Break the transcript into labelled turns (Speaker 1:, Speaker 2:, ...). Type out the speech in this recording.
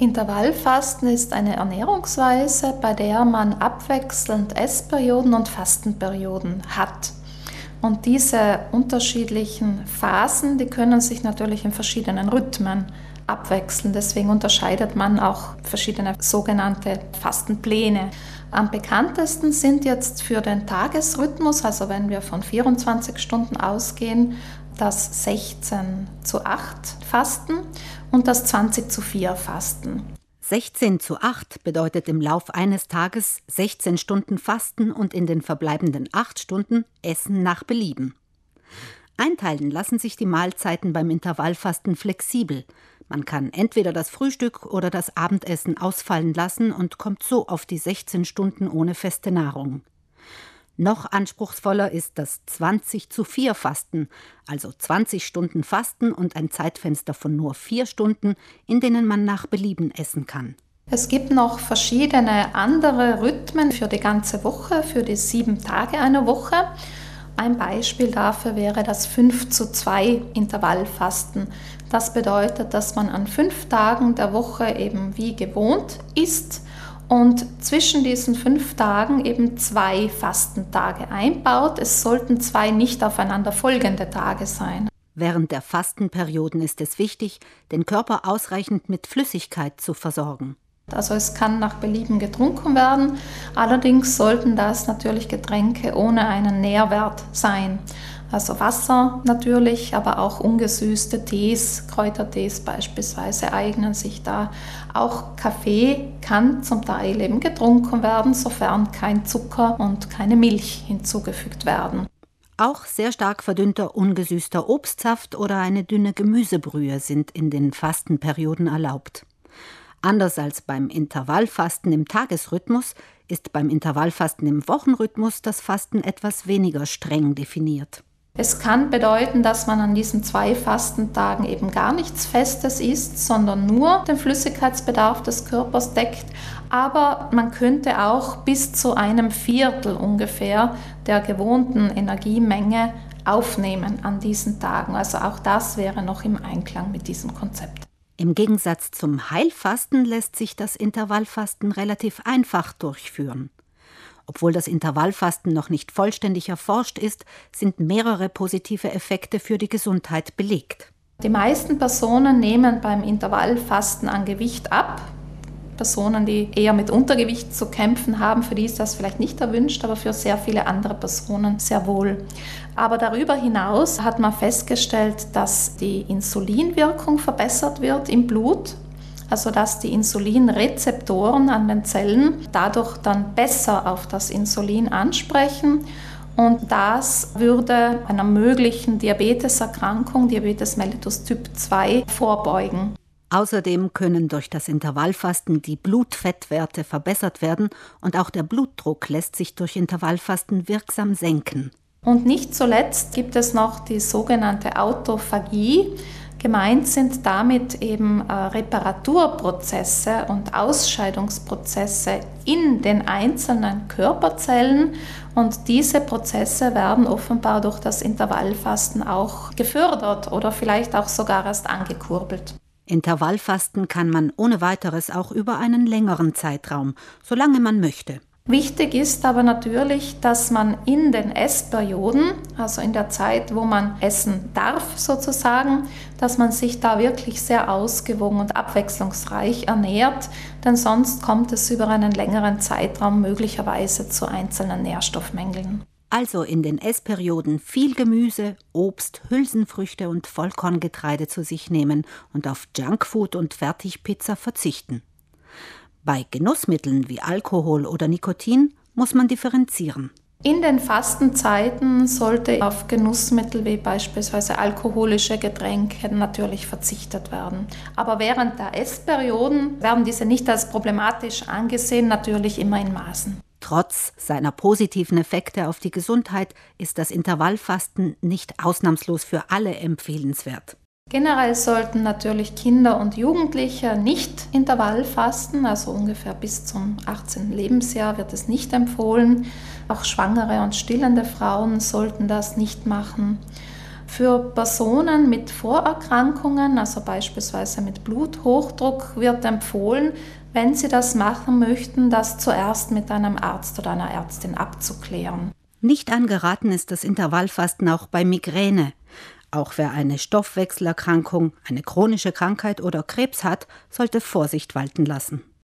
Speaker 1: Intervallfasten ist eine Ernährungsweise, bei der man abwechselnd Essperioden und Fastenperioden hat. Und diese unterschiedlichen Phasen, die können sich natürlich in verschiedenen Rhythmen abwechseln. Deswegen unterscheidet man auch verschiedene sogenannte Fastenpläne. Am bekanntesten sind jetzt für den Tagesrhythmus, also wenn wir von 24 Stunden ausgehen, das 16 zu 8 Fasten und das 20 zu 4 Fasten.
Speaker 2: 16 zu 8 bedeutet im Lauf eines Tages 16 Stunden Fasten und in den verbleibenden 8 Stunden Essen nach Belieben. Einteilen lassen sich die Mahlzeiten beim Intervallfasten flexibel. Man kann entweder das Frühstück oder das Abendessen ausfallen lassen und kommt so auf die 16 Stunden ohne feste Nahrung. Noch anspruchsvoller ist das 20 zu 4 Fasten, also 20 Stunden Fasten und ein Zeitfenster von nur 4 Stunden, in denen man nach Belieben essen kann.
Speaker 1: Es gibt noch verschiedene andere Rhythmen für die ganze Woche, für die sieben Tage einer Woche. Ein Beispiel dafür wäre das 5 zu 2 Intervallfasten. Das bedeutet, dass man an fünf Tagen der Woche eben wie gewohnt isst und zwischen diesen fünf Tagen eben zwei Fastentage einbaut. Es sollten zwei nicht aufeinander folgende Tage sein.
Speaker 2: Während der Fastenperioden ist es wichtig, den Körper ausreichend mit Flüssigkeit zu versorgen.
Speaker 1: Also es kann nach Belieben getrunken werden, allerdings sollten das natürlich Getränke ohne einen Nährwert sein. Also Wasser natürlich, aber auch ungesüßte Tees, Kräutertees beispielsweise eignen sich da. Auch Kaffee kann zum Teil eben getrunken werden, sofern kein Zucker und keine Milch hinzugefügt werden.
Speaker 2: Auch sehr stark verdünnter ungesüßter Obstsaft oder eine dünne Gemüsebrühe sind in den Fastenperioden erlaubt. Anders als beim Intervallfasten im Tagesrhythmus ist beim Intervallfasten im Wochenrhythmus das Fasten etwas weniger streng definiert.
Speaker 1: Es kann bedeuten, dass man an diesen zwei Fastentagen eben gar nichts Festes isst, sondern nur den Flüssigkeitsbedarf des Körpers deckt. Aber man könnte auch bis zu einem Viertel ungefähr der gewohnten Energiemenge aufnehmen an diesen Tagen. Also auch das wäre noch im Einklang mit diesem Konzept.
Speaker 2: Im Gegensatz zum Heilfasten lässt sich das Intervallfasten relativ einfach durchführen. Obwohl das Intervallfasten noch nicht vollständig erforscht ist, sind mehrere positive Effekte für die Gesundheit belegt.
Speaker 1: Die meisten Personen nehmen beim Intervallfasten an Gewicht ab. Personen, die eher mit Untergewicht zu kämpfen haben, für die ist das vielleicht nicht erwünscht, aber für sehr viele andere Personen sehr wohl. Aber darüber hinaus hat man festgestellt, dass die Insulinwirkung verbessert wird im Blut also dass die Insulinrezeptoren an den Zellen dadurch dann besser auf das Insulin ansprechen und das würde einer möglichen Diabeteserkrankung, Diabetes mellitus Typ 2, vorbeugen.
Speaker 2: Außerdem können durch das Intervallfasten die Blutfettwerte verbessert werden und auch der Blutdruck lässt sich durch Intervallfasten wirksam senken.
Speaker 1: Und nicht zuletzt gibt es noch die sogenannte Autophagie. Gemeint sind damit eben äh, Reparaturprozesse und Ausscheidungsprozesse in den einzelnen Körperzellen und diese Prozesse werden offenbar durch das Intervallfasten auch gefördert oder vielleicht auch sogar erst angekurbelt.
Speaker 2: Intervallfasten kann man ohne weiteres auch über einen längeren Zeitraum, solange man möchte.
Speaker 1: Wichtig ist aber natürlich, dass man in den Essperioden, also in der Zeit, wo man essen darf sozusagen, dass man sich da wirklich sehr ausgewogen und abwechslungsreich ernährt, denn sonst kommt es über einen längeren Zeitraum möglicherweise zu einzelnen Nährstoffmängeln.
Speaker 2: Also in den Essperioden viel Gemüse, Obst, Hülsenfrüchte und Vollkorngetreide zu sich nehmen und auf Junkfood und Fertigpizza verzichten. Bei Genussmitteln wie Alkohol oder Nikotin muss man differenzieren.
Speaker 1: In den Fastenzeiten sollte auf Genussmittel wie beispielsweise alkoholische Getränke natürlich verzichtet werden. Aber während der Essperioden werden diese nicht als problematisch angesehen, natürlich immer in Maßen.
Speaker 2: Trotz seiner positiven Effekte auf die Gesundheit ist das Intervallfasten nicht ausnahmslos für alle empfehlenswert.
Speaker 1: Generell sollten natürlich Kinder und Jugendliche nicht Intervallfasten, also ungefähr bis zum 18. Lebensjahr wird es nicht empfohlen. Auch schwangere und stillende Frauen sollten das nicht machen. Für Personen mit Vorerkrankungen, also beispielsweise mit Bluthochdruck, wird empfohlen, wenn sie das machen möchten, das zuerst mit einem Arzt oder einer Ärztin abzuklären.
Speaker 2: Nicht angeraten ist das Intervallfasten auch bei Migräne. Auch wer eine Stoffwechselerkrankung, eine chronische Krankheit oder Krebs hat, sollte Vorsicht walten lassen.